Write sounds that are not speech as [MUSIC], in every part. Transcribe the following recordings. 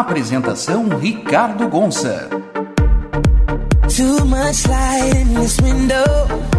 Apresentação Ricardo Gonça. Too much light in this window.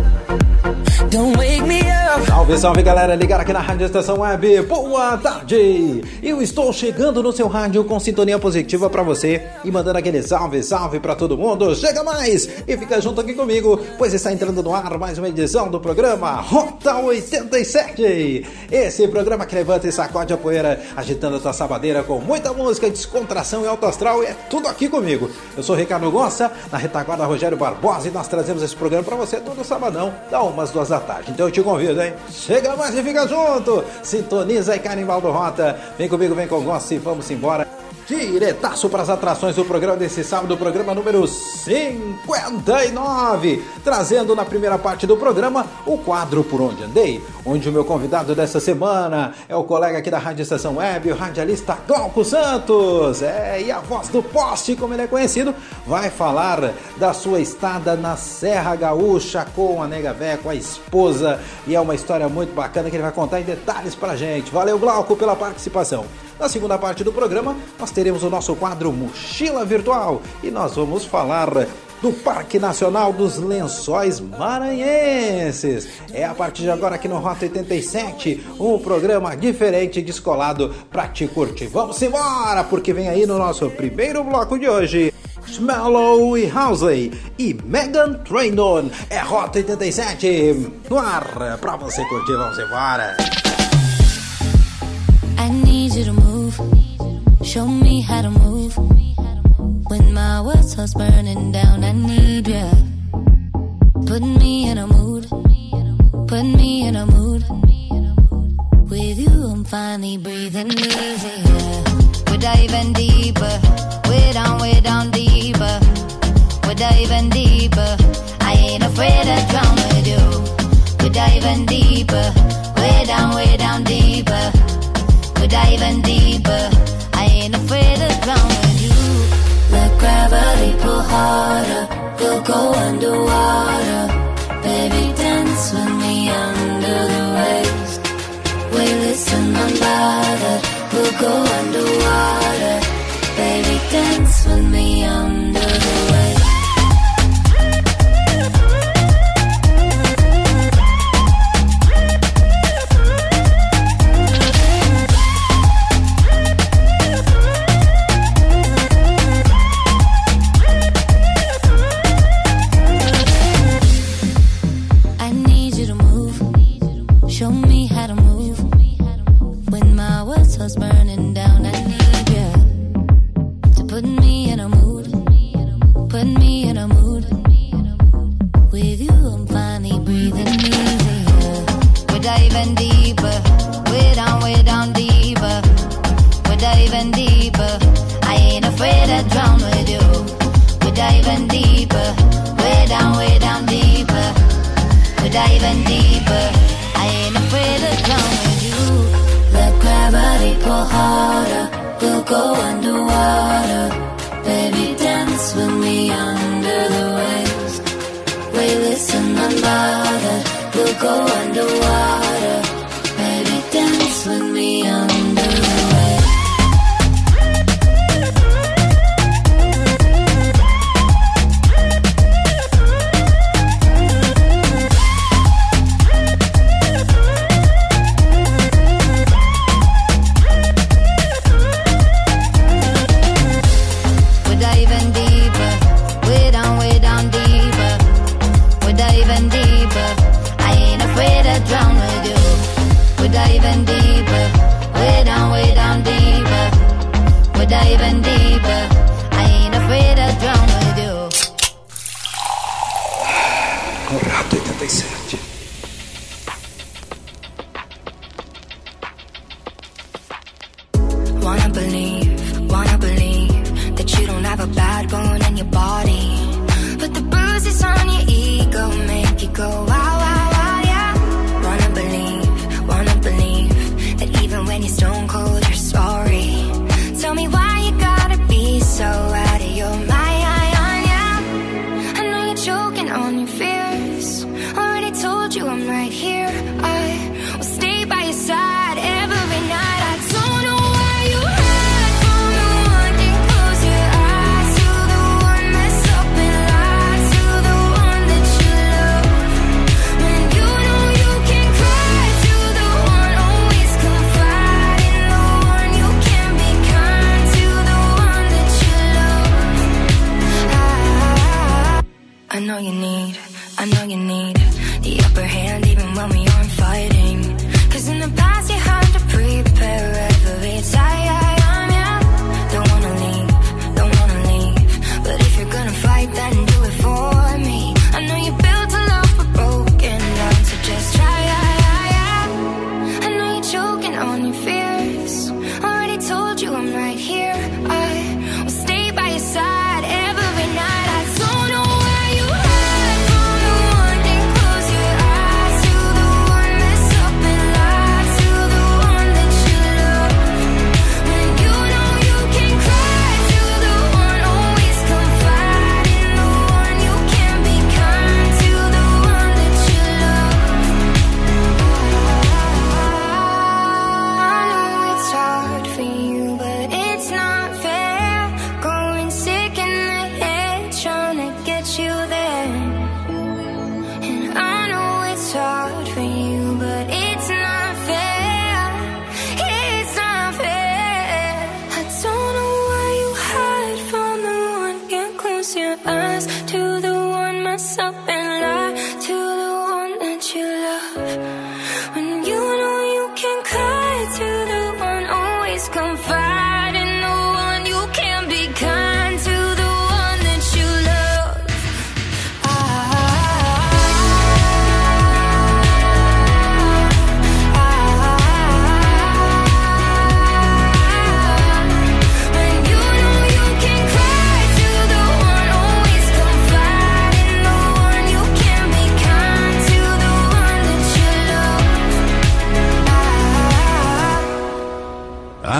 Salve, salve galera, ligar aqui na Rádio Estação Web. Boa tarde! Eu estou chegando no seu rádio com sintonia positiva para você e mandando aquele salve, salve para todo mundo. Chega mais e fica junto aqui comigo, pois está entrando no ar mais uma edição do programa Rota 87. Esse programa que levanta e sacode a poeira, agitando a tua sabadeira com muita música, descontração e alto astral. É tudo aqui comigo. Eu sou Ricardo Gonça, na retaguarda Rogério Barbosa e nós trazemos esse programa para você todo sabadão, da umas duas da tarde. Então eu te convido, hein? Chega mais e fica junto! Sintoniza aí, Canimbaldo Rota. Vem comigo, vem com gosto e vamos embora. Diretaço para as atrações do programa desse sábado, programa número 59. Trazendo na primeira parte do programa o quadro Por Onde Andei, onde o meu convidado dessa semana é o colega aqui da Rádio Estação Web, o radialista Glauco Santos. É, e a voz do poste, como ele é conhecido, vai falar da sua estada na Serra Gaúcha com a nega véia, com a esposa. E é uma história muito bacana que ele vai contar em detalhes pra gente. Valeu, Glauco, pela participação. Na segunda parte do programa, nós teremos o nosso quadro Mochila Virtual e nós vamos falar do Parque Nacional dos Lençóis Maranhenses. É a partir de agora aqui no Rota 87, um programa diferente, descolado para te curtir. Vamos embora, porque vem aí no nosso primeiro bloco de hoje. Smellow e e Megan Trainor. É Rota 87 no ar para você curtir. Vamos embora. I Show me how to move. When my world starts burning down, I need you. Put me in a mood. Put me in a mood. With you, I'm finally breathing easier. We're diving deeper. Way down, way down deeper. We're diving deeper. I ain't afraid to drown with you. We're diving deeper. Way down, way down deeper. We're diving deeper. Ain't afraid to drown with you. Let gravity pull harder. We'll go underwater. Baby, dance with me under the waves. Weightless and unbothered. We'll go underwater. Baby, dance with me under go underwater.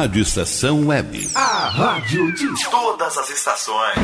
Rádio Estação Web. A rádio de todas as estações.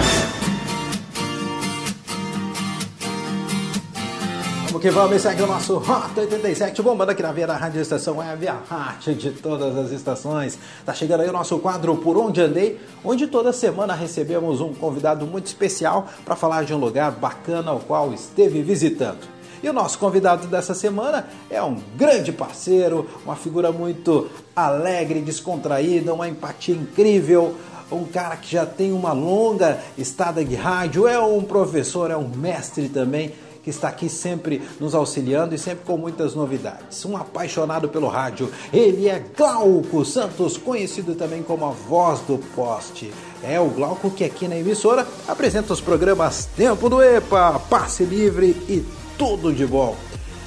Vamos que vamos, segue o nosso Rota 87, bombando aqui na Via da Rádio Estação Web, a rádio de todas as estações. Tá chegando aí o nosso quadro Por Onde Andei, onde toda semana recebemos um convidado muito especial para falar de um lugar bacana ao qual esteve visitando. E o nosso convidado dessa semana é um grande parceiro, uma figura muito alegre, descontraída, uma empatia incrível, um cara que já tem uma longa estada de rádio, é um professor, é um mestre também, que está aqui sempre nos auxiliando e sempre com muitas novidades. Um apaixonado pelo rádio, ele é Glauco Santos, conhecido também como a voz do poste. É o Glauco que aqui na emissora apresenta os programas Tempo do EPA, Passe Livre e Tudo de Bom.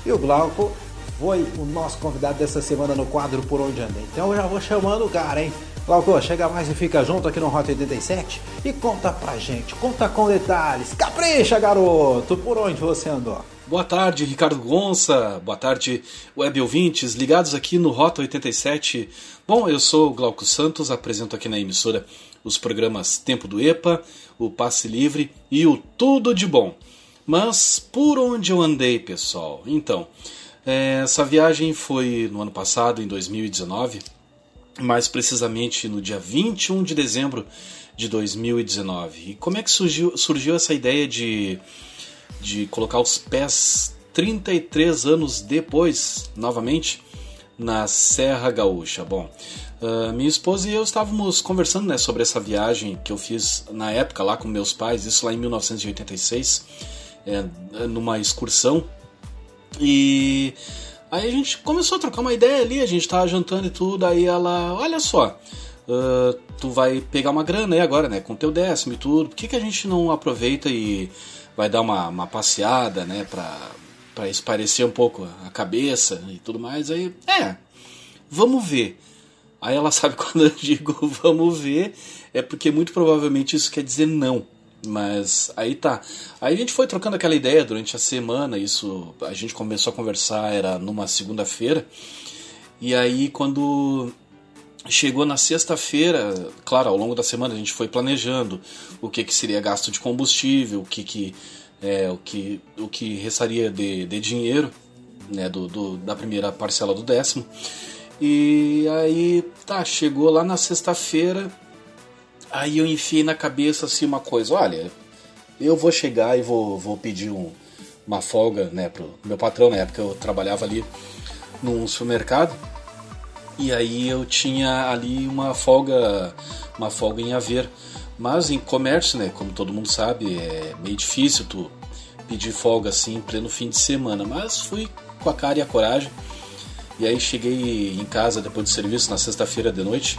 E o Glauco foi o nosso convidado dessa semana no quadro Por Onde Andei. Então eu já vou chamando o cara, hein? Glauco, chega mais e fica junto aqui no Rota 87 e conta pra gente, conta com detalhes. Capricha, garoto, por onde você andou? Boa tarde, Ricardo Gonça. Boa tarde, web ouvintes ligados aqui no Rota 87. Bom, eu sou o Glauco Santos, apresento aqui na emissora os programas Tempo do EPA, o Passe Livre e o Tudo de Bom. Mas por onde eu andei, pessoal? Então, é, essa viagem foi no ano passado, em 2019, mais precisamente no dia 21 de dezembro de 2019. E como é que surgiu, surgiu essa ideia de, de colocar os pés 33 anos depois, novamente, na Serra Gaúcha? Bom, uh, minha esposa e eu estávamos conversando né, sobre essa viagem que eu fiz na época lá com meus pais, isso lá em 1986, é, numa excursão. E Aí a gente começou a trocar uma ideia ali, a gente tava jantando e tudo, aí ela, olha só, uh, tu vai pegar uma grana aí agora, né, com teu décimo e tudo, por que, que a gente não aproveita e vai dar uma, uma passeada, né, pra, pra esparecer um pouco a cabeça e tudo mais, aí, é, vamos ver. Aí ela [LAUGHS] sabe quando eu digo vamos ver, é porque muito provavelmente isso quer dizer não. Mas aí tá. Aí a gente foi trocando aquela ideia durante a semana, isso a gente começou a conversar, era numa segunda-feira. E aí quando chegou na sexta-feira, claro, ao longo da semana a gente foi planejando o que, que seria gasto de combustível, o que, que, é, o que, o que restaria de, de dinheiro né, do, do, da primeira parcela do décimo. E aí, tá, chegou lá na sexta-feira, aí eu enfiei na cabeça assim uma coisa, olha, eu vou chegar e vou, vou pedir um, uma folga, né, pro meu patrão, na época eu trabalhava ali num supermercado, e aí eu tinha ali uma folga, uma folga em haver. Mas em comércio, né, como todo mundo sabe, é meio difícil tu pedir folga assim em pleno fim de semana, mas fui com a cara e a coragem. E aí cheguei em casa depois do serviço na sexta-feira de noite.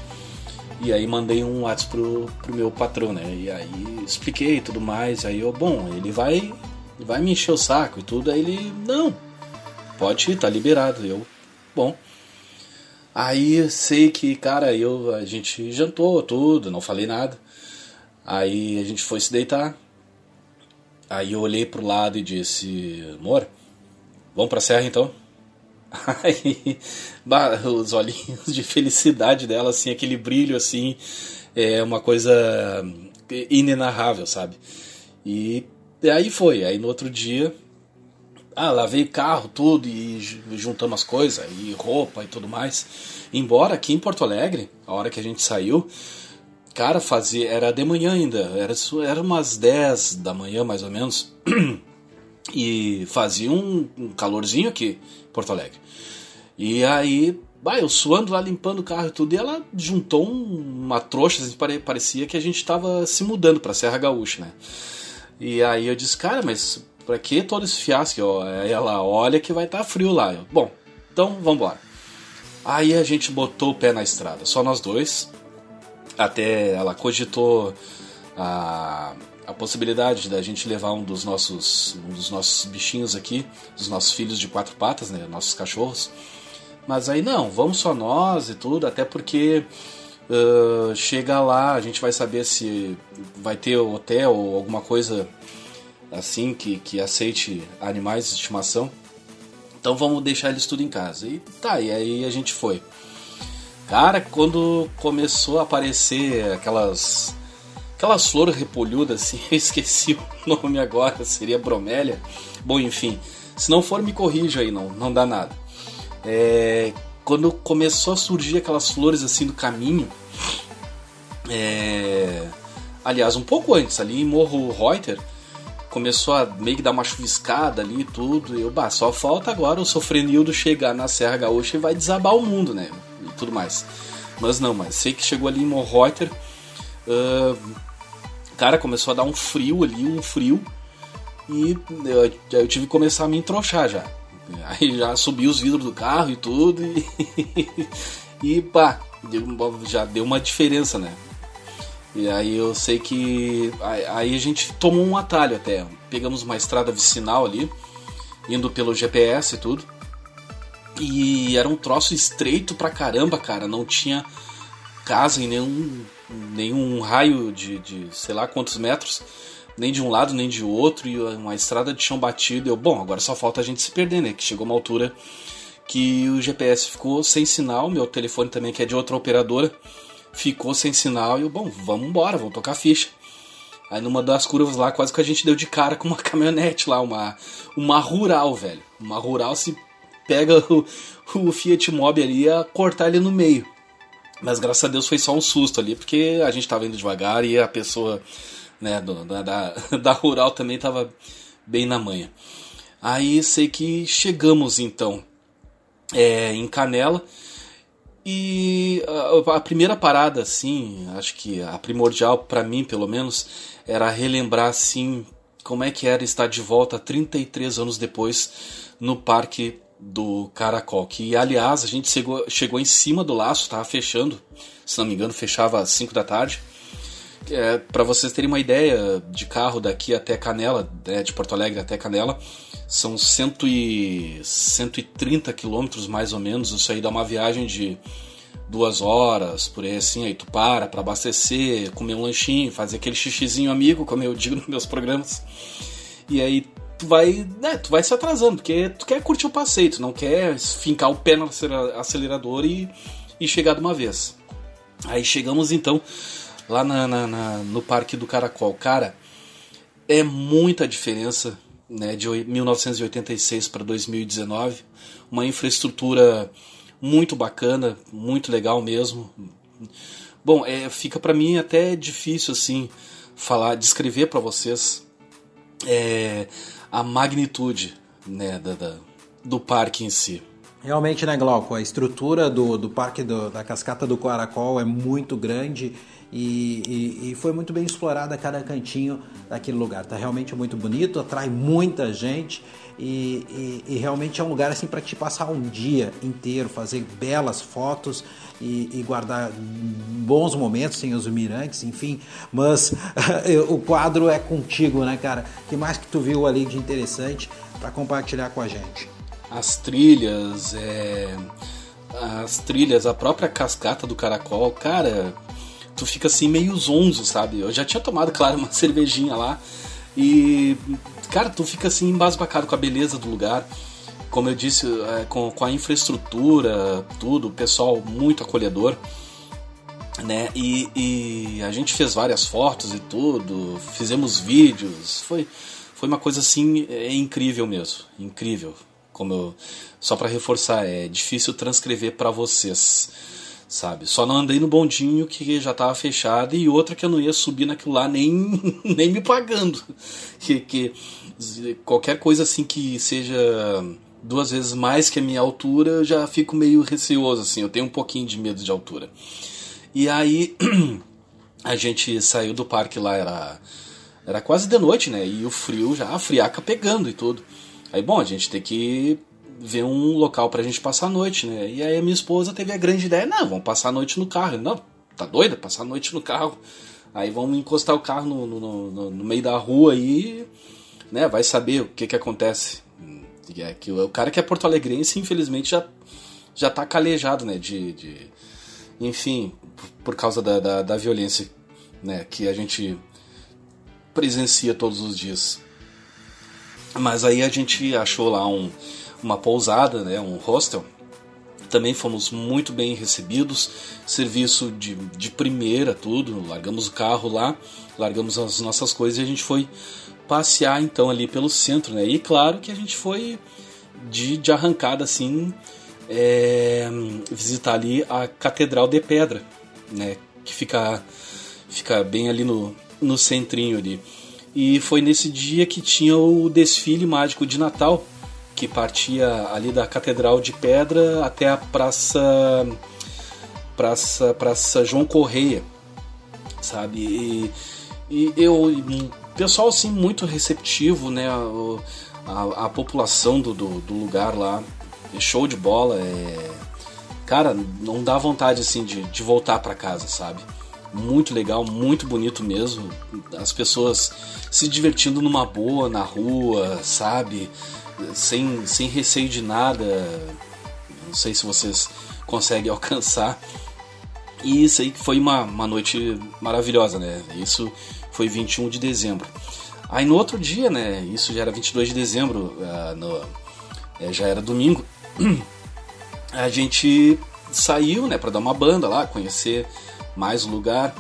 E aí mandei um WhatsApp pro, pro meu patrão, né? E aí expliquei tudo mais. Aí eu, bom, ele vai, vai me encher o saco e tudo. Aí ele, não, pode ir, tá liberado. Eu, bom. Aí sei que, cara, eu, a gente jantou tudo, não falei nada. Aí a gente foi se deitar. Aí eu olhei pro lado e disse, amor, vamos pra serra então? [LAUGHS] Aí, os olhinhos de felicidade dela, assim, aquele brilho, assim, é uma coisa inenarrável, sabe? E aí foi. Aí no outro dia ah, lavei carro, tudo, e juntamos as coisas, e roupa e tudo mais. Embora aqui em Porto Alegre, a hora que a gente saiu, cara, fazia. Era de manhã ainda, era, era umas 10 da manhã mais ou menos. [CLEARS THROAT] E fazia um, um calorzinho aqui Porto Alegre. E aí, bah, eu suando lá limpando o carro e tudo, e ela juntou um, uma trouxa, assim, parecia que a gente estava se mudando para Serra Gaúcha, né? E aí eu disse, cara, mas Pra que todo esse fiasco? Aí ela olha que vai estar tá frio lá. Eu, Bom, então vamos embora. Aí a gente botou o pé na estrada, só nós dois. Até ela cogitou a, a possibilidade da gente levar um dos nossos um dos nossos bichinhos aqui, dos nossos filhos de quatro patas, né, nossos cachorros. Mas aí não, vamos só nós e tudo, até porque uh, chega lá, a gente vai saber se vai ter hotel ou alguma coisa assim que, que aceite animais de estimação. Então vamos deixar eles tudo em casa. E tá, e aí a gente foi. Cara, quando começou a aparecer aquelas aquelas flores repolhudas assim, [LAUGHS] eu esqueci o nome agora, seria bromélia. Bom, enfim, se não for me corrija aí, não, não dá nada. É, quando começou a surgir aquelas flores assim do caminho, é, aliás, um pouco antes ali em Morro Reuter, começou a meio que dar uma chuviscada ali e tudo. E eu, bah, só falta agora o Sofrenildo chegar na Serra Gaúcha e vai desabar o mundo, né? E tudo mais. Mas não, mas sei que chegou ali em Morreuter. Uh, cara, começou a dar um frio ali, um frio. E eu, eu tive que começar a me entrochar já. Aí já subi os vidros do carro e tudo. E, [LAUGHS] e pá, já deu uma diferença, né? E aí eu sei que. Aí a gente tomou um atalho até. Pegamos uma estrada vicinal ali, indo pelo GPS e tudo. E era um troço estreito pra caramba, cara. Não tinha casa em nenhum, nenhum raio de, de sei lá quantos metros, nem de um lado nem de outro, e uma estrada de chão batido. Eu, bom, agora só falta a gente se perder, né? Que chegou uma altura que o GPS ficou sem sinal, meu telefone também, que é de outra operadora ficou sem sinal e eu, bom, vamos embora, vamos tocar ficha. Aí numa das curvas lá, quase que a gente deu de cara com uma [LAUGHS] caminhonete lá, uma, uma rural, velho. Uma rural se pega o, o Fiat Mobi ali e cortar ele no meio. Mas graças a Deus foi só um susto ali, porque a gente tava indo devagar e a pessoa né, do, da, da, [LAUGHS] rural também tava bem na manha. Aí sei que chegamos então é, em Canela e a, a primeira parada, assim, acho que a primordial para mim, pelo menos, era relembrar, assim, como é que era estar de volta 33 anos depois no parque do Caracol. Que, aliás, a gente chegou, chegou em cima do laço, estava fechando, se não me engano, fechava às 5 da tarde. É, para vocês terem uma ideia de carro daqui até Canela, né, de Porto Alegre até Canela, são cento e, 130 quilômetros mais ou menos. Isso aí dá uma viagem de duas horas, por aí assim, aí tu para para abastecer, comer um lanchinho, fazer aquele xixizinho amigo, como eu digo nos meus programas. E aí tu vai, né, tu vai se atrasando, porque tu quer curtir o passeio, tu não quer fincar o pé no acelerador e, e chegar de uma vez. Aí chegamos então lá na, na, na, no Parque do Caracol. Cara, é muita diferença né, de 1986 para 2019. Uma infraestrutura muito bacana, muito legal mesmo. Bom, é, fica para mim até difícil assim falar, descrever para vocês é, a magnitude né, da, da, do parque em si. Realmente, né, Glauco? A estrutura do, do Parque do, da Cascata do Caracol é muito grande e, e, e, foi muito bem explorada cada cantinho daquele lugar. Tá realmente muito bonito, atrai muita gente e, e realmente é um lugar assim para te passar um dia inteiro, fazer belas fotos e, guardar bons momentos sem os mirantes, enfim. Mas [LAUGHS] o quadro é contigo, né, cara? O que mais que tu viu ali de interessante para compartilhar com a gente? As trilhas, é... as trilhas, a própria cascata do caracol, cara tu fica assim meio zonzo, sabe? Eu já tinha tomado, [LAUGHS] claro, uma cervejinha lá e, cara, tu fica assim embasbacado com a beleza do lugar. Como eu disse, é, com, com a infraestrutura, tudo, o pessoal muito acolhedor. Né? E, e, a gente fez várias fotos e tudo, fizemos vídeos, foi, foi uma coisa assim é incrível mesmo, incrível. Como eu, só para reforçar, é difícil transcrever para vocês sabe? Só não andei no bondinho que já estava fechado e outra que eu não ia subir naquilo lá nem, [LAUGHS] nem me pagando. [LAUGHS] Que, que qualquer coisa assim que seja duas vezes mais que a minha altura, eu já fico meio receoso assim, eu tenho um pouquinho de medo de altura. E aí [CLEARS THROAT] a gente saiu do parque lá era era quase de noite, né? E o frio já a friaca pegando e tudo. Aí bom, a gente tem que ver um local pra gente passar a noite, né? E aí a minha esposa teve a grande ideia, não, vamos passar a noite no carro. Não, tá doida? Passar a noite no carro. Aí vamos encostar o carro no, no, no, no meio da rua e, né, vai saber o que que acontece. É que o, cara que é porto-alegrense, infelizmente, já, já tá calejado, né, de... de enfim, por causa da, da, da violência, né, que a gente presencia todos os dias. Mas aí a gente achou lá um, uma pousada, né, um hostel. Também fomos muito bem recebidos, serviço de, de primeira, tudo. Largamos o carro lá, largamos as nossas coisas e a gente foi passear então ali pelo centro, né? E claro que a gente foi de, de arrancada assim é, visitar ali a Catedral de Pedra, né? Que fica, fica bem ali no, no centrinho ali. E foi nesse dia que tinha o desfile mágico de Natal que partia ali da Catedral de Pedra até a Praça Praça, Praça João Correia, sabe? E, e eu pessoal assim muito receptivo, né? A, a, a população do, do, do, lugar lá, show de bola, é cara, não dá vontade assim de, de voltar para casa, sabe? Muito legal, muito bonito mesmo. As pessoas se divertindo numa boa na rua, sabe? sem, sem receio de nada. Não sei se vocês conseguem [LAUGHS] alcançar. E isso aí foi uma, uma noite maravilhosa, né? Isso foi 21 de dezembro. Aí no outro dia, né? Isso já era 22 de dezembro, uh, no, é, já era domingo. [CLEARS THROAT] A gente saiu, né, para dar uma banda lá, conhecer mais o lugar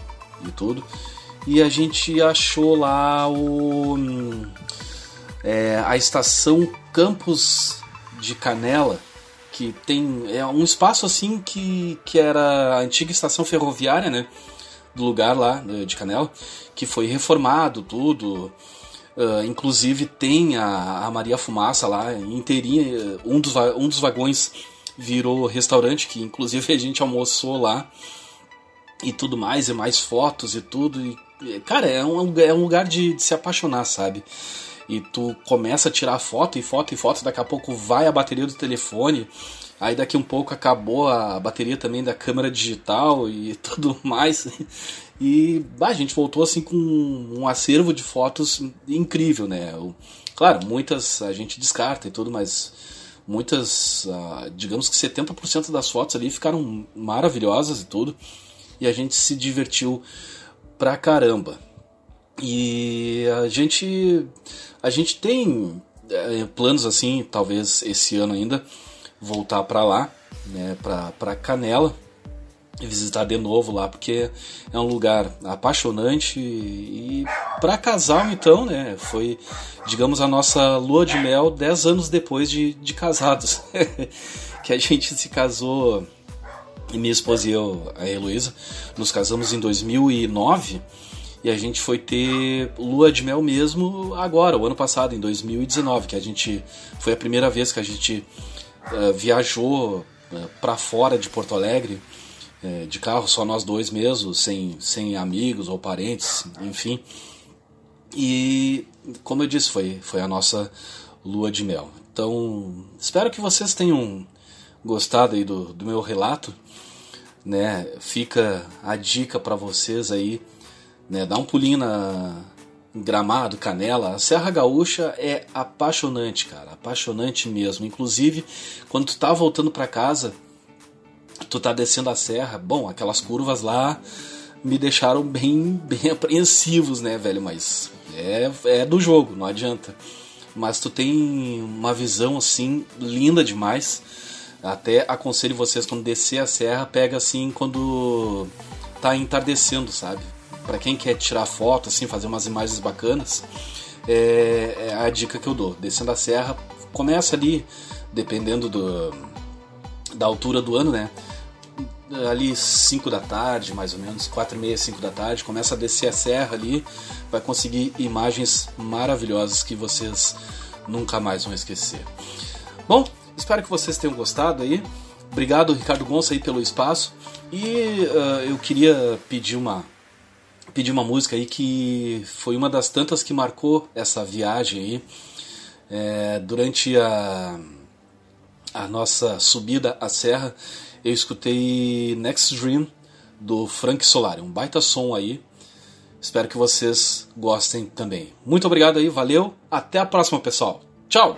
e tudo. E a gente achou lá o é, a estação Campos de Canela, que tem é um espaço assim que, que era a antiga estação ferroviária, né, do lugar lá de Canela, que foi reformado tudo. Uh, inclusive tem a, a Maria Fumaça lá inteirinha, um dos, um dos vagões virou restaurante, que inclusive [LAUGHS] a gente almoçou lá e tudo mais, e mais fotos e tudo. E, cara, é um, é um lugar de, de se apaixonar, sabe? E tu começa a tirar foto e foto e foto, daqui a pouco vai a bateria do telefone, aí daqui um pouco acabou a bateria também da câmera digital e [LAUGHS] tudo mais. E bah, a gente voltou assim com um acervo de fotos incrível, né? Claro, muitas a gente descarta e tudo, mas muitas, uh, digamos que 70% das fotos ali ficaram maravilhosas e tudo. E a gente se divertiu pra caramba. E a gente a gente tem é, planos assim, talvez esse ano ainda voltar para lá, né, para para Canela e visitar de novo lá, porque é um lugar apaixonante. E, para casal então, né, foi digamos a nossa lua de mel 10 anos depois de, de casados, [LAUGHS] que a gente se casou e minha esposa e eu, a Heloísa, nos casamos em 2009 e a gente foi ter lua de mel mesmo agora, o ano passado, em 2019, que a gente foi a primeira vez que a gente uh, viajou uh, eh, para fora de Porto Alegre uh, de carro, só nós dois mesmo, sem, sem amigos ou parentes, enfim. E como eu disse, foi, foi a nossa lua de mel. Então, espero que vocês tenham gostado aí do, do meu relato, né? Fica a dica para vocês aí né? Dá um pulinho na Gramado, Canela. A Serra Gaúcha é apaixonante, cara, apaixonante mesmo. Inclusive, quando tu tá voltando para casa, tu tá descendo a serra, bom, aquelas curvas lá me deixaram bem, bem [LAUGHS] apreensivos, né, velho? Mas é, é do jogo, não adianta. Mas tu tem uma visão assim linda demais. Até aconselho vocês quando descer a serra, pega assim quando tá entardecendo, sabe? Para quem quer tirar foto, assim, fazer umas imagens bacanas, é, é, a dica que eu dou. Descendo a serra, começa ali, dependendo do, da altura do ano, né? Ali 5 da tarde, mais ou menos, 4 e meia, 5 da tarde, começa a descer a serra ali, vai conseguir imagens maravilhosas que vocês nunca mais vão esquecer. Bom, espero que vocês tenham gostado aí. Obrigado, Ricardo Gonça, aí pelo espaço. E uh, eu queria pedir uma pedir uma música aí que foi uma das tantas que marcou essa viagem aí. É, durante a, a nossa subida à serra, eu escutei Next Dream do Frank Solari, um baita som aí. Espero que vocês gostem também. Muito obrigado aí, valeu, até a próxima, pessoal. Tchau!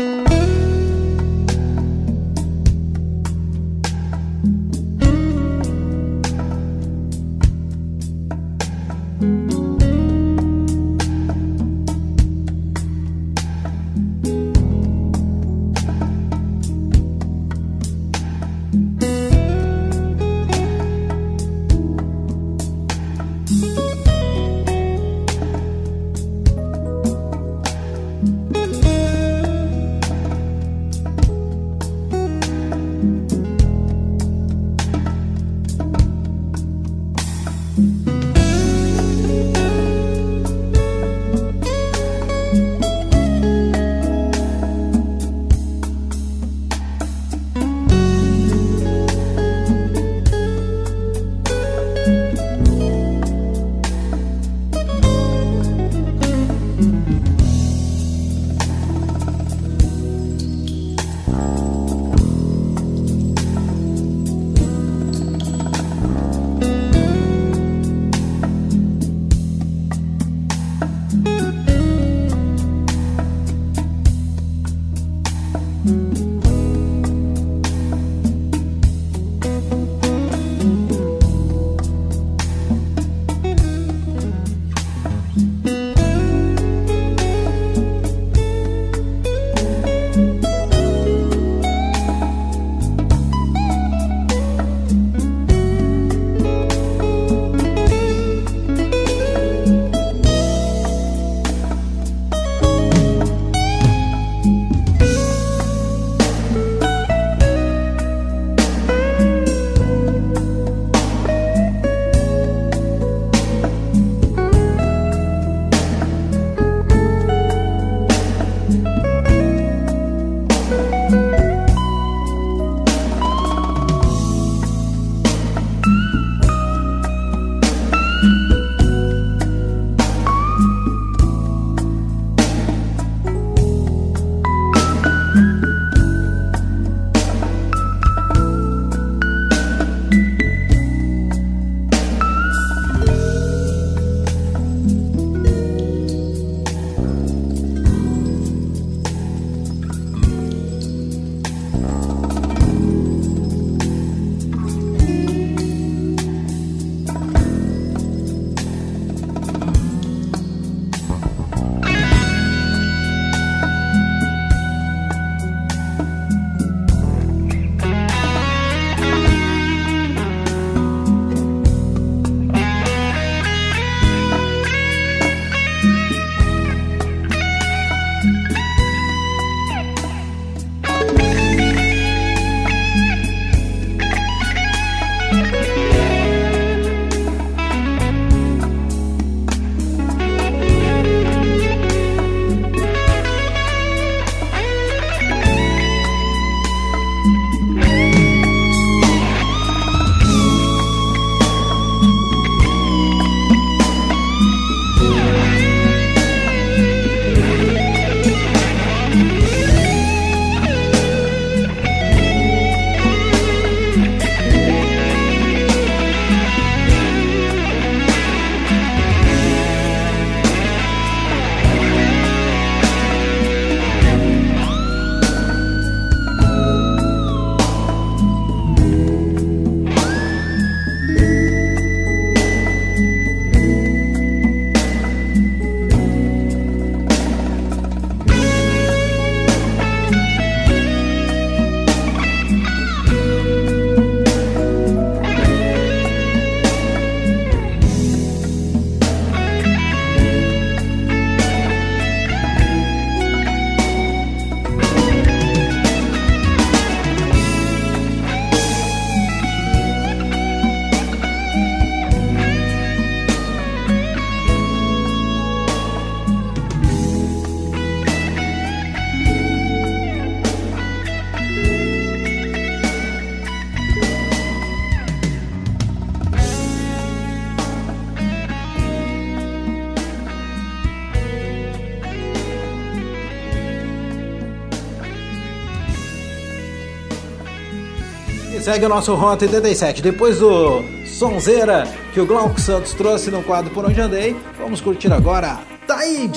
Segue o nosso Rota 87. Depois do Sonzeira que o Glauco Santos trouxe no quadro Por Onde Andei, vamos curtir agora Taide.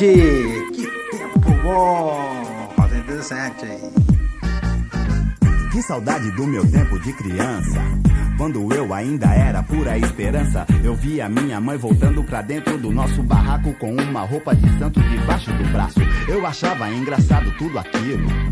Que tempo bom! Rota 87 aí. Que saudade do meu tempo de criança. Quando eu ainda era pura esperança, eu via minha mãe voltando pra dentro do nosso barraco com uma roupa de santo debaixo do braço. Eu achava engraçado tudo aquilo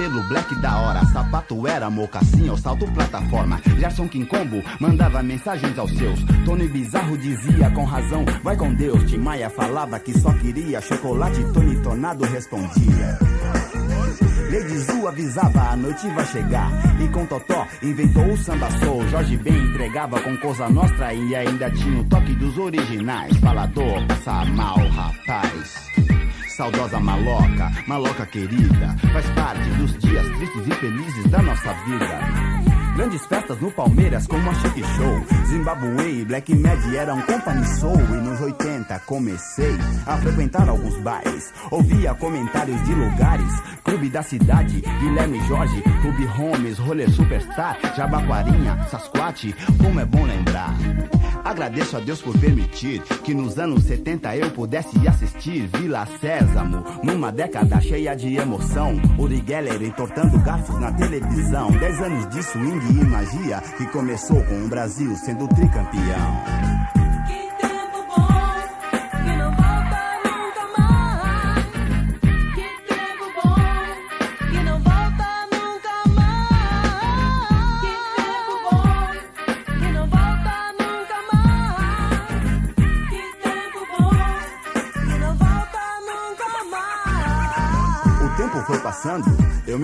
Cabelo black da hora. Sapato era mocassim ou salto plataforma. Gerson Quincombo mandava mensagens aos seus. Tony Bizarro dizia com razão, vai com Deus. Timaya falava que só queria chocolate. Tony Tornado respondia. Lady Zu avisava, a noite vai chegar. E com Totó inventou o samba soul. Jorge Ben entregava com Cosa Nostra e ainda tinha o toque dos originais. Falador, passa mal, rapaz. Saudosa maloca, maloca querida, faz parte dos dias tristes e felizes da nossa vida. Grandes festas no Palmeiras como a Chic Show. Zimbabwe e Black Mad eram company soul. E nos 80 comecei a frequentar alguns bares. Ouvia comentários de lugares. Clube da Cidade, Guilherme Jorge, Clube Holmes, Roller Superstar, Jabaquarinha, Sasquatch, como é bom lembrar. Agradeço a Deus por permitir que nos anos 70 eu pudesse assistir Vila Sésamo, numa década cheia de emoção. Uri Geller entortando garfos na televisão. Dez anos de swing e magia que começou com o Brasil sendo tricampeão.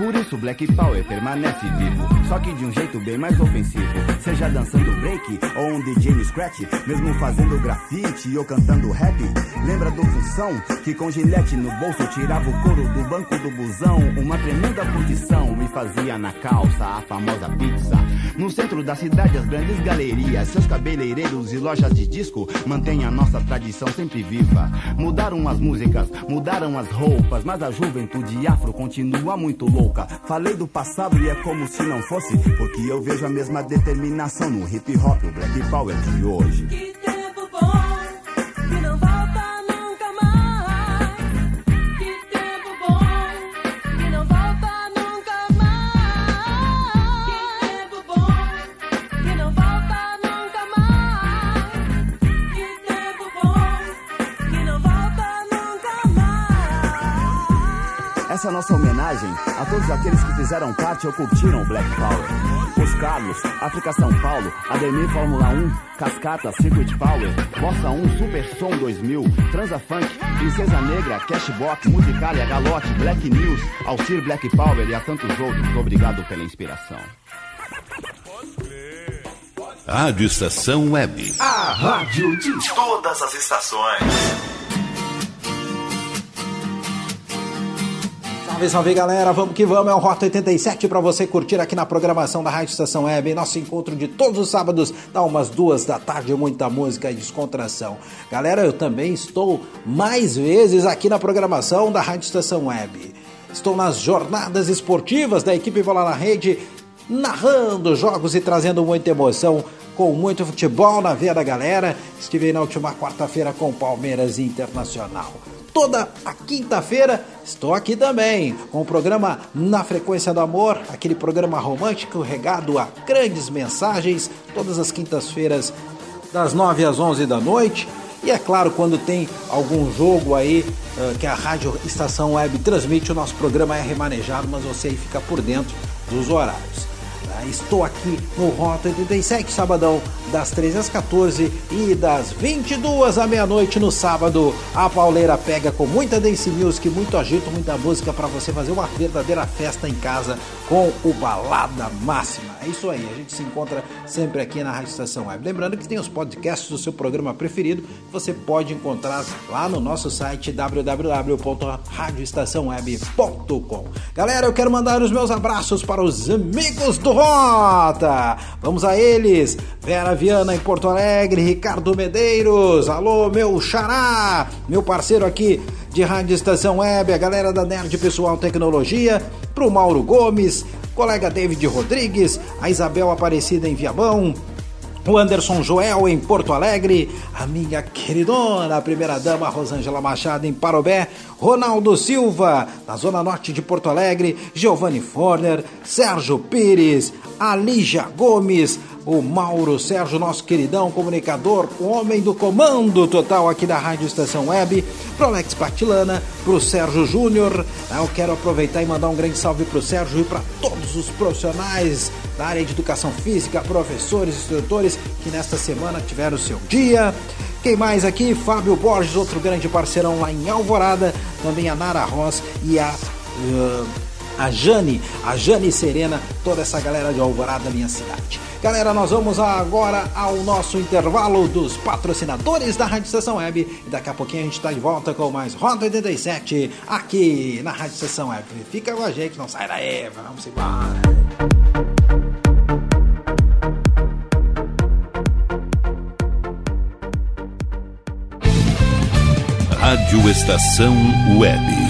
Por isso Black Power permanece vivo, só que de um jeito bem mais ofensivo. Seja dançando break ou um DJ no scratch, mesmo fazendo grafite ou cantando rap. Lembra do função que com gilete no bolso tirava o couro do banco do busão? Uma tremenda curtição me fazia na calça a famosa pizza. No centro da cidade as grandes galerias, seus cabeleireiros e lojas de disco mantêm a nossa tradição sempre viva. Mudaram as músicas, mudaram as roupas, mas a juventude afro continua muito louca. Falei do passado e é como se não fosse, porque eu vejo a mesma determinação no hip hop, o black power de hoje. Essa nossa homenagem a todos aqueles que fizeram parte ou curtiram o Black Power. Os Carlos, África São Paulo, Ademir Fórmula 1, Cascata, Circuit Power, Bossa 1, Super Som 2000, Transa Funk, Princesa Negra, Cashbox, Musicalia, Galote, Black News, Alcir Black Power e a tantos outros. Obrigado pela inspiração. Rádio Estação Web. A rádio de todas as estações. Salve, salve galera, vamos que vamos, é o Rota 87 para você curtir aqui na programação da Rádio Estação Web, nosso encontro de todos os sábados, dá umas duas da tarde, muita música e descontração. Galera, eu também estou mais vezes aqui na programação da Rádio Estação Web. Estou nas jornadas esportivas da equipe Bola na Rede, narrando jogos e trazendo muita emoção com muito futebol na veia da galera. Estive na última quarta-feira com Palmeiras Internacional toda a quinta-feira estou aqui também com o programa Na Frequência do Amor, aquele programa romântico regado a grandes mensagens, todas as quintas-feiras das 9 às 11 da noite. E é claro, quando tem algum jogo aí uh, que a Rádio Estação Web transmite, o nosso programa é remanejado, mas você aí fica por dentro dos horários. Estou aqui no Rota 87, sabadão, das 13 às 14 e das 22 à meia-noite no sábado. A pauleira pega com muita dance music, muito agito, muita música para você fazer uma verdadeira festa em casa com o Balada Máxima. É isso aí, a gente se encontra sempre aqui na Rádio Estação Web. Lembrando que tem os podcasts do seu programa preferido, que você pode encontrar lá no nosso site www.radioestaçãoweb.com. Galera, eu quero mandar os meus abraços para os amigos do Rota. Vamos a eles. Vera Viana em Porto Alegre, Ricardo Medeiros. Alô, meu xará, meu parceiro aqui de Rádio Estação Web, a galera da Nerd Pessoal Tecnologia, pro Mauro Gomes, colega David Rodrigues, a Isabel Aparecida em Viamão, o Anderson Joel em Porto Alegre, a minha queridona primeira-dama Rosângela Machado em Parobé, Ronaldo Silva na Zona Norte de Porto Alegre, Giovanni Forner, Sérgio Pires, Alígia Gomes, o Mauro Sérgio, nosso queridão comunicador, o homem do comando total aqui da Rádio Estação Web, pro Alex Patilana, pro Sérgio Júnior. Eu quero aproveitar e mandar um grande salve pro Sérgio e para todos os profissionais da área de educação física, professores, instrutores que nesta semana tiveram seu dia. Quem mais aqui? Fábio Borges, outro grande parceirão lá em Alvorada, também a Nara Ross e a uh, a Jane, a Jane Serena, toda essa galera de Alvorada, minha cidade. Galera, nós vamos agora ao nosso intervalo dos patrocinadores da Rádio Estação Web e daqui a pouquinho a gente está de volta com mais Rota 87 aqui na Rádio Estação Web. Fica com a gente, não sai daí, vamos embora. Rádio Estação Web.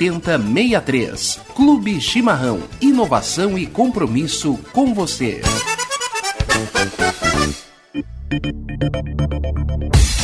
7063. Clube Chimarrão. Inovação e compromisso com você.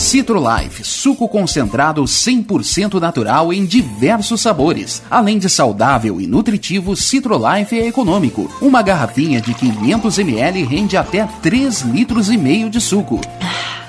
Citrolife, suco concentrado 100% natural em diversos sabores. Além de saudável e nutritivo, Citrolife é econômico. Uma garrafinha de 500 ml rende até 3 litros e meio de suco.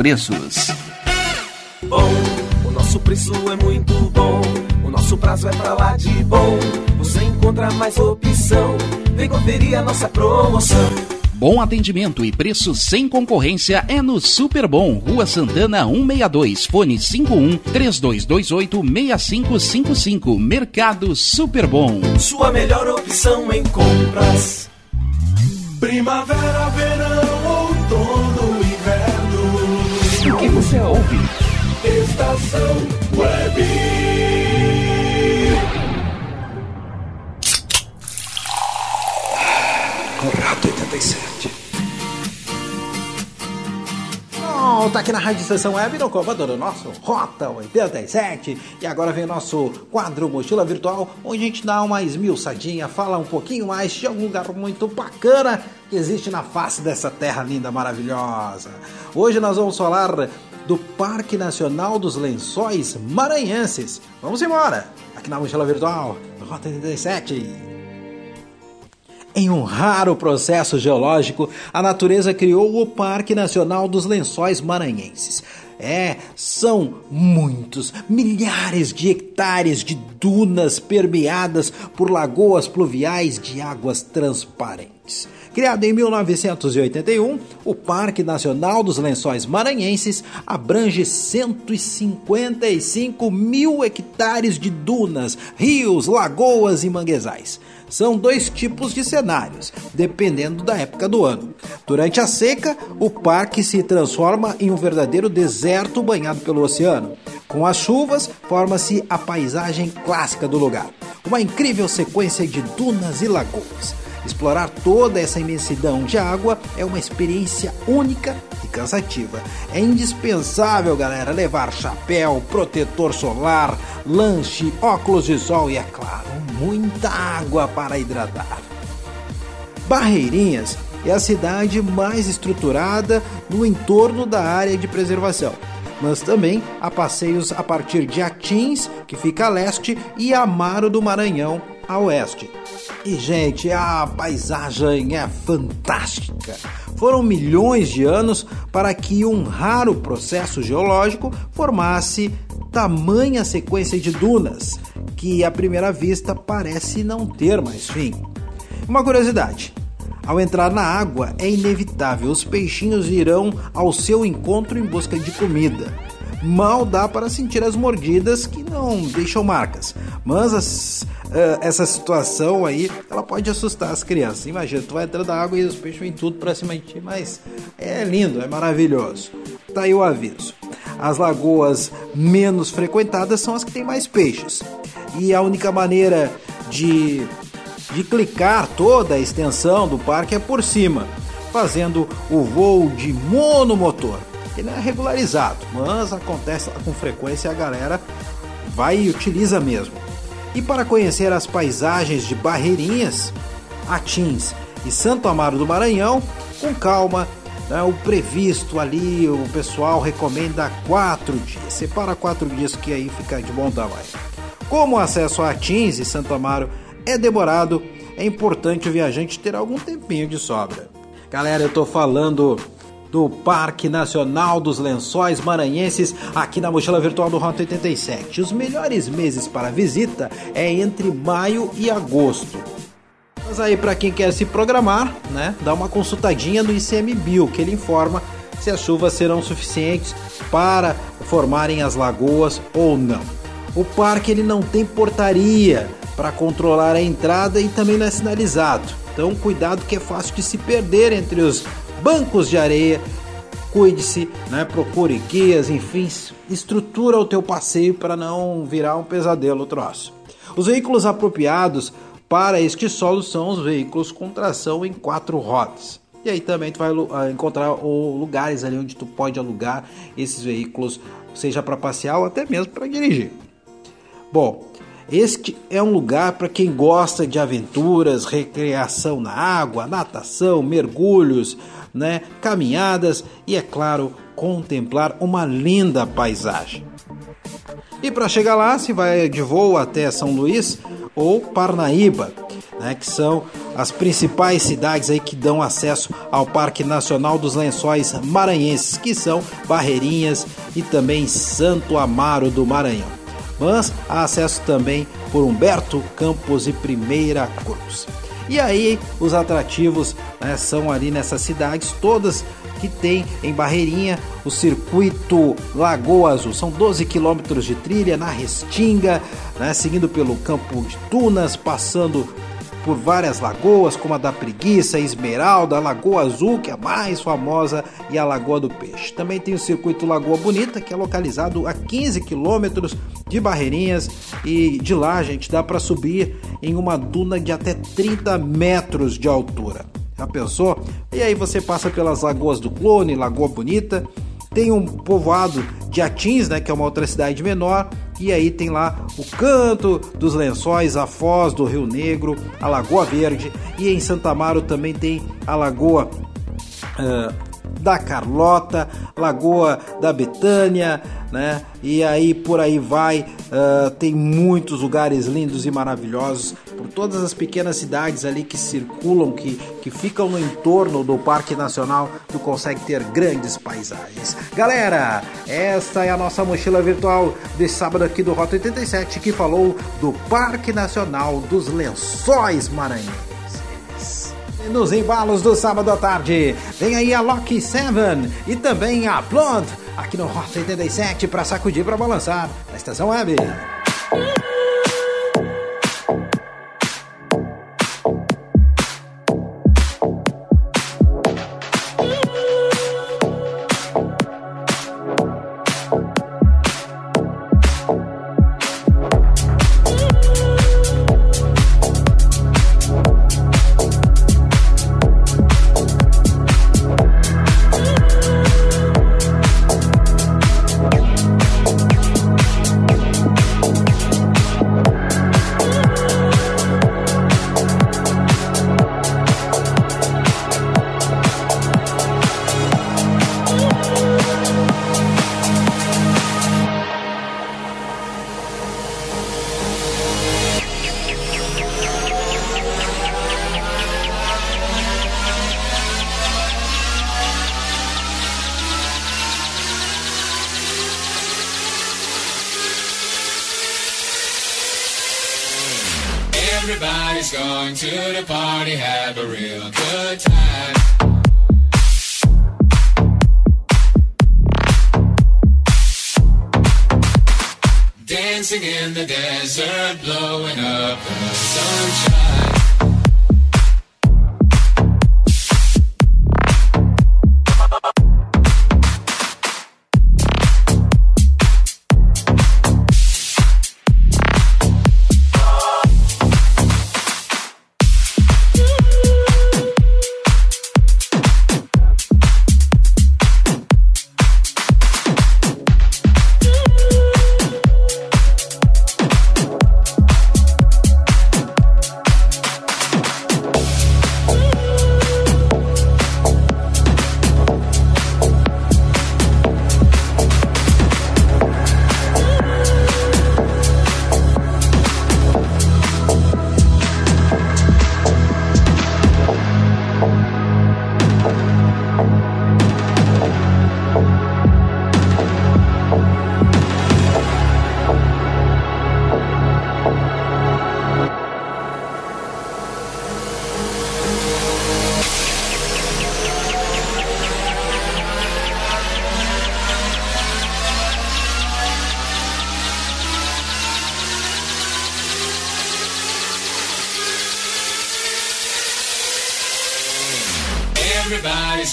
preços. Bom, o nosso preço é muito bom. O nosso prazo é pra lá de bom. Você encontra mais opção. Vem conferir a nossa promoção. Bom atendimento e preço sem concorrência é no Super Bom, Rua Santana 162, fone 51 3228 6555, Mercado Super Bom. Sua melhor opção em compras. Primavera, verão, que você ouve? Estação Web. Rato 87. Volta aqui na Rádio Estação Web no comando do nosso Rota 87. E agora vem o nosso quadro Mochila Virtual, onde a gente dá uma esmiuçadinha, fala um pouquinho mais de algum lugar muito bacana que existe na face dessa terra linda, maravilhosa. Hoje nós vamos falar do Parque Nacional dos Lençóis Maranhenses. Vamos embora, aqui na Mochila Virtual, Rota 87. Em um raro processo geológico, a natureza criou o Parque Nacional dos Lençóis Maranhenses. É, são muitos, milhares de hectares de dunas permeadas por lagoas pluviais de águas transparentes. Criado em 1981, o Parque Nacional dos Lençóis Maranhenses abrange 155 mil hectares de dunas, rios, lagoas e manguezais. São dois tipos de cenários, dependendo da época do ano. Durante a seca, o parque se transforma em um verdadeiro deserto banhado pelo oceano. Com as chuvas, forma-se a paisagem clássica do lugar. Uma incrível sequência de dunas e lagoas. Explorar toda essa imensidão de água é uma experiência única e cansativa. É indispensável, galera, levar chapéu, protetor solar, lanche, óculos de sol e, é claro, muita água para hidratar. Barreirinhas é a cidade mais estruturada no entorno da área de preservação. Mas também há passeios a partir de Atins, que fica a leste, e Amaro do Maranhão, a oeste. E, gente, a paisagem é fantástica. Foram milhões de anos para que um raro processo geológico formasse tamanha sequência de dunas, que à primeira vista parece não ter mais fim. Uma curiosidade: ao entrar na água, é inevitável, os peixinhos irão ao seu encontro em busca de comida. Mal dá para sentir as mordidas que não deixam marcas, mas as, uh, essa situação aí ela pode assustar as crianças. Imagina, tu vai entrar na água e os peixes vêm tudo para cima de ti, mas é lindo, é maravilhoso. Tá aí o aviso. As lagoas menos frequentadas são as que têm mais peixes. E a única maneira de, de clicar toda a extensão do parque é por cima, fazendo o voo de monomotor. Ele é regularizado, mas acontece com frequência e a galera vai e utiliza mesmo. E para conhecer as paisagens de Barreirinhas, Atins e Santo Amaro do Maranhão, com calma, né, o previsto ali, o pessoal recomenda quatro dias. Separa quatro dias que aí fica de bom tamanho. Como o acesso a Atins e Santo Amaro é demorado, é importante o viajante ter algum tempinho de sobra. Galera, eu tô falando do Parque Nacional dos Lençóis Maranhenses aqui na mochila virtual do Rota 87. Os melhores meses para visita é entre maio e agosto. Mas aí para quem quer se programar, né, dá uma consultadinha no ICMBio, que ele informa se as chuvas serão suficientes para formarem as lagoas ou não. O parque ele não tem portaria para controlar a entrada e também não é sinalizado. Então cuidado que é fácil de se perder entre os bancos de areia. Cuide-se, né? procure guias, enfim, estrutura o teu passeio para não virar um pesadelo troço. Os veículos apropriados para este solo são os veículos com tração em quatro rodas. E aí também tu vai ah, encontrar lugares ali onde tu pode alugar esses veículos, seja para passear ou até mesmo para dirigir. Bom, este é um lugar para quem gosta de aventuras, recreação na água, natação, mergulhos, né, caminhadas e, é claro, contemplar uma linda paisagem. E para chegar lá, se vai de voo até São Luís ou Parnaíba, né, que são as principais cidades aí que dão acesso ao Parque Nacional dos Lençóis Maranhenses, que são Barreirinhas e também Santo Amaro do Maranhão. Mas há acesso também por Humberto Campos e Primeira Cruz. E aí os atrativos né, são ali nessas cidades todas que tem em Barreirinha o circuito Lagoa Azul. São 12 quilômetros de trilha na Restinga, né, seguindo pelo Campo de Tunas, passando por várias lagoas, como a da Preguiça, a Esmeralda, a Lagoa Azul, que é a mais famosa, e a Lagoa do Peixe. Também tem o circuito Lagoa Bonita, que é localizado a 15 quilômetros de Barreirinhas, e de lá gente dá para subir em uma duna de até 30 metros de altura. Já pensou? E aí você passa pelas lagoas do Clone, Lagoa Bonita, tem um povoado de Atins, né, que é uma outra cidade menor, e aí tem lá o Canto dos Lençóis, a Foz do Rio Negro, a Lagoa Verde, e em Santa Amaro também tem a Lagoa uh, da Carlota, Lagoa da Betânia, né? E aí por aí vai, uh, tem muitos lugares lindos e maravilhosos por todas as pequenas cidades ali que circulam, que, que ficam no entorno do Parque Nacional, tu consegue ter grandes paisagens. Galera, esta é a nossa mochila virtual de sábado aqui do Rota 87 que falou do Parque Nacional dos Lençóis Maranhenses nos embalos do sábado à tarde. Vem aí a Loki 7 e também a Blonde aqui no Rota 87 para sacudir para balançar na estação web.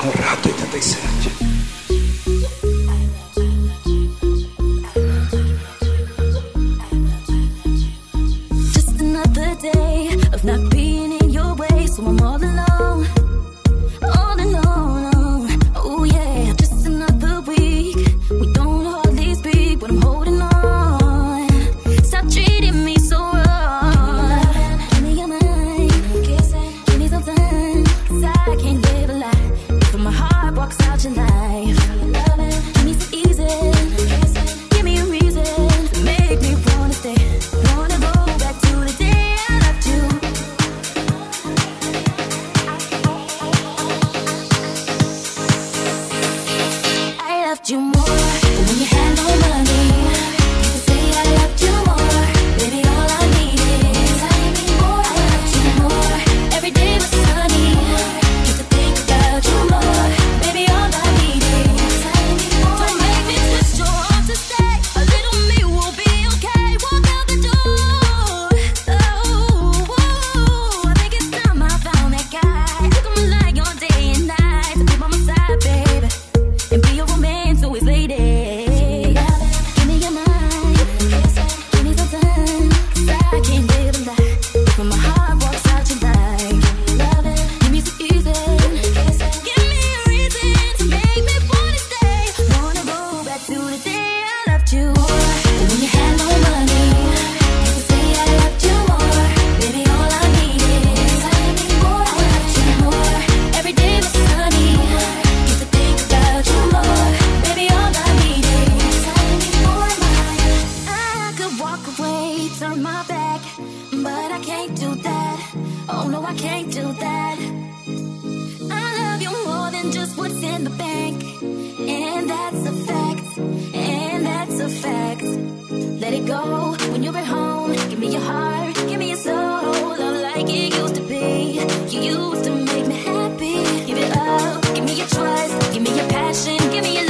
Conrado 87. turn my back, but I can't do that. Oh no, I can't do that. I love you more than just what's in the bank, and that's a fact, and that's a fact. Let it go when you're at home. Give me your heart, give me your soul. I'm like it used to be. You used to make me happy. Give it up, give me your trust, give me your passion, give me your.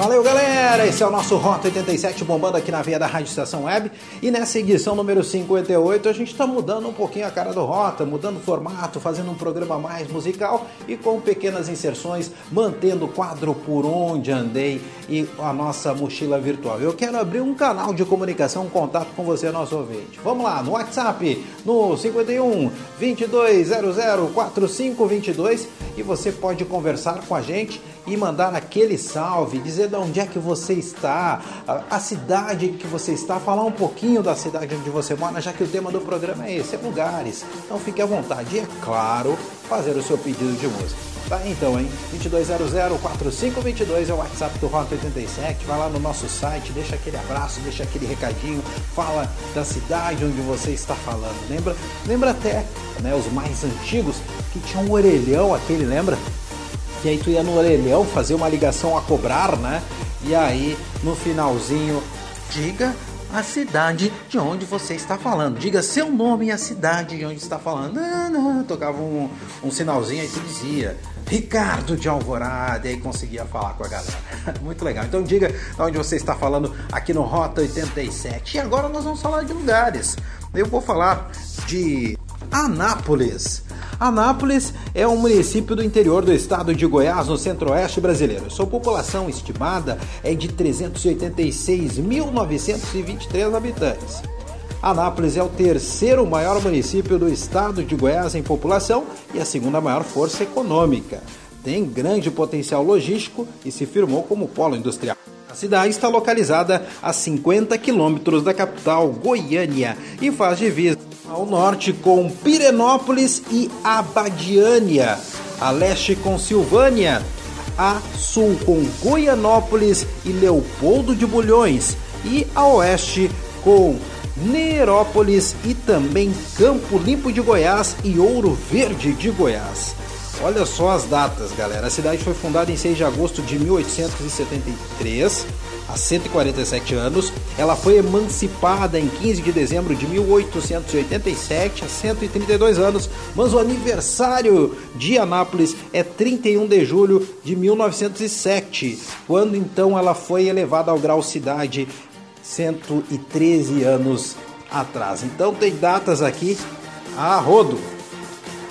Valeu, galera! Esse é o nosso Rota 87 bombando aqui na via da Rádio Estação Web. E nessa edição número 58, a gente está mudando um pouquinho a cara do Rota, mudando o formato, fazendo um programa mais musical e com pequenas inserções, mantendo o quadro Por Onde Andei e a nossa mochila virtual. Eu quero abrir um canal de comunicação, um contato com você, nosso ouvinte. Vamos lá, no WhatsApp, no 51 2200 4522 e você pode conversar com a gente e mandar aquele salve, dizer de onde é que você está, a, cidade que você está, falar um pouquinho da cidade onde você mora, já que o tema do programa é esse, é lugares. Então fique à vontade e, é claro, fazer o seu pedido de música. Tá então, hein? 2200-4522 é o WhatsApp do Rota 87. Vai lá no nosso site, deixa aquele abraço, deixa aquele recadinho, fala da cidade onde você está falando. Lembra, lembra até né, os mais antigos que tinham um orelhão aquele, lembra? Que aí tu ia no orelhão fazer uma ligação a cobrar, né? E aí no finalzinho, diga a cidade de onde você está falando. Diga seu nome e a cidade de onde está falando. Não, não, tocava um, um sinalzinho aí tu dizia. Ricardo de Alvorada, e aí conseguia falar com a galera. [LAUGHS] Muito legal. Então diga de onde você está falando aqui no Rota 87. E agora nós vamos falar de lugares. Eu vou falar de Anápolis. Anápolis é um município do interior do estado de Goiás, no centro-oeste brasileiro. Sua população estimada é de 386.923 habitantes. Anápolis é o terceiro maior município do estado de Goiás em população e a segunda maior força econômica. Tem grande potencial logístico e se firmou como polo industrial. A cidade está localizada a 50 quilômetros da capital, Goiânia, e faz divisa ao norte com Pirenópolis e Abadiânia, a leste com Silvânia, a sul com Goianópolis e Leopoldo de Bulhões, e a oeste com Nerópolis e também Campo Limpo de Goiás e Ouro Verde de Goiás. Olha só as datas, galera. A cidade foi fundada em 6 de agosto de 1873, há 147 anos. Ela foi emancipada em 15 de dezembro de 1887, há 132 anos. Mas o aniversário de Anápolis é 31 de julho de 1907, quando então ela foi elevada ao grau cidade 113 anos atrás. Então tem datas aqui a rodo.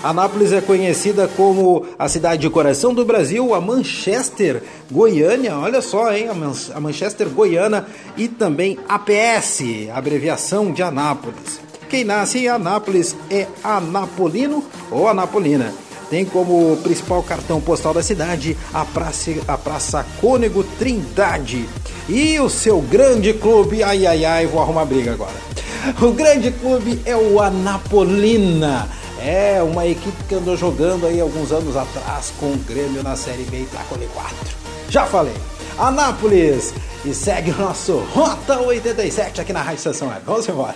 Anápolis é conhecida como a cidade de coração do Brasil, a Manchester Goiânia, olha só, hein? A Manchester Goiana e também APS, abreviação de Anápolis. Quem nasce em Anápolis é anapolino ou anapolina. Tem como principal cartão postal da cidade a Praça, a praça Cônego Trindade. E o seu grande clube, ai ai ai, vou arrumar briga agora. O grande clube é o Anapolina é uma equipe que andou jogando aí alguns anos atrás com o Grêmio na Série B Itacone 4. Já falei. Anápolis e segue o nosso Rota 87 aqui na Rádio Estação Web. Vamos embora.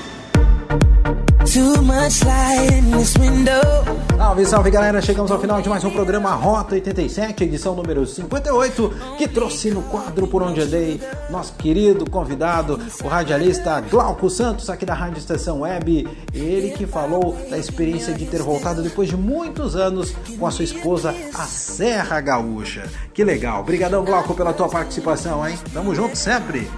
Salve, salve galera! Chegamos ao final de mais um programa Rota 87, edição número 58, que trouxe no quadro Por Onde Andei nosso querido convidado, o radialista Glauco Santos, aqui da Rádio Estação Web. Ele que falou da experiência de ter voltado depois de muitos anos com a sua esposa, a Serra Gaúcha. Que legal! Obrigadão, Glauco, pela tua participação, hein? Tamo junto sempre!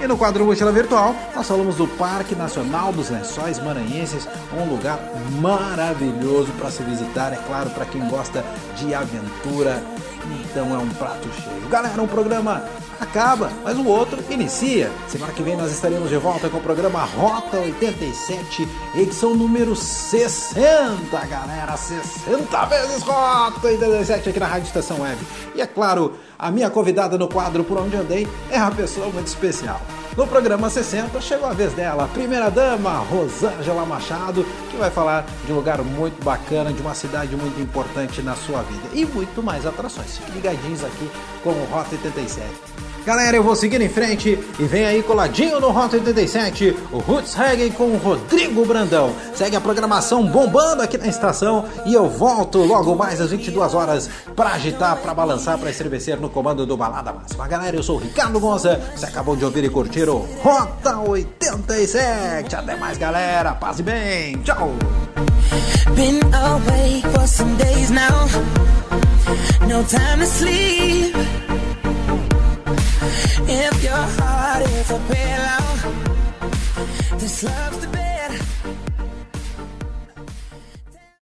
E no quadro Mochila Virtual, nós falamos do Parque Nacional dos Lençóis Maranhenses, um lugar maravilhoso para se visitar, é claro, para quem gosta de aventura. Então é um prato cheio. Galera, um programa acaba, mas o outro inicia. Semana que vem nós estaremos de volta com o programa Rota 87, edição número 60, galera. 60 vezes Rota 87 aqui na Rádio Estação Web. E é claro, a minha convidada no quadro Por Onde Andei é uma pessoa muito especial. No programa 60 chegou a vez dela, a primeira dama, Rosângela Machado, que vai falar de um lugar muito bacana, de uma cidade muito importante na sua vida e muito mais atrações. Fiquem ligadinhos aqui com o Rota 87. Galera, eu vou seguir em frente e vem aí coladinho no Rota 87, o Roots Reggae com o Rodrigo Brandão. Segue a programação bombando aqui na estação e eu volto logo mais às 22 horas para agitar, para balançar, para estremecer no comando do Balada Máxima. Galera, eu sou o Ricardo Gonza, você acabou de ouvir e curtir o Rota 87. Até mais, galera. Paz e bem. Tchau. Been away for some days now. No time to sleep. If your heart is a pillow, this love's the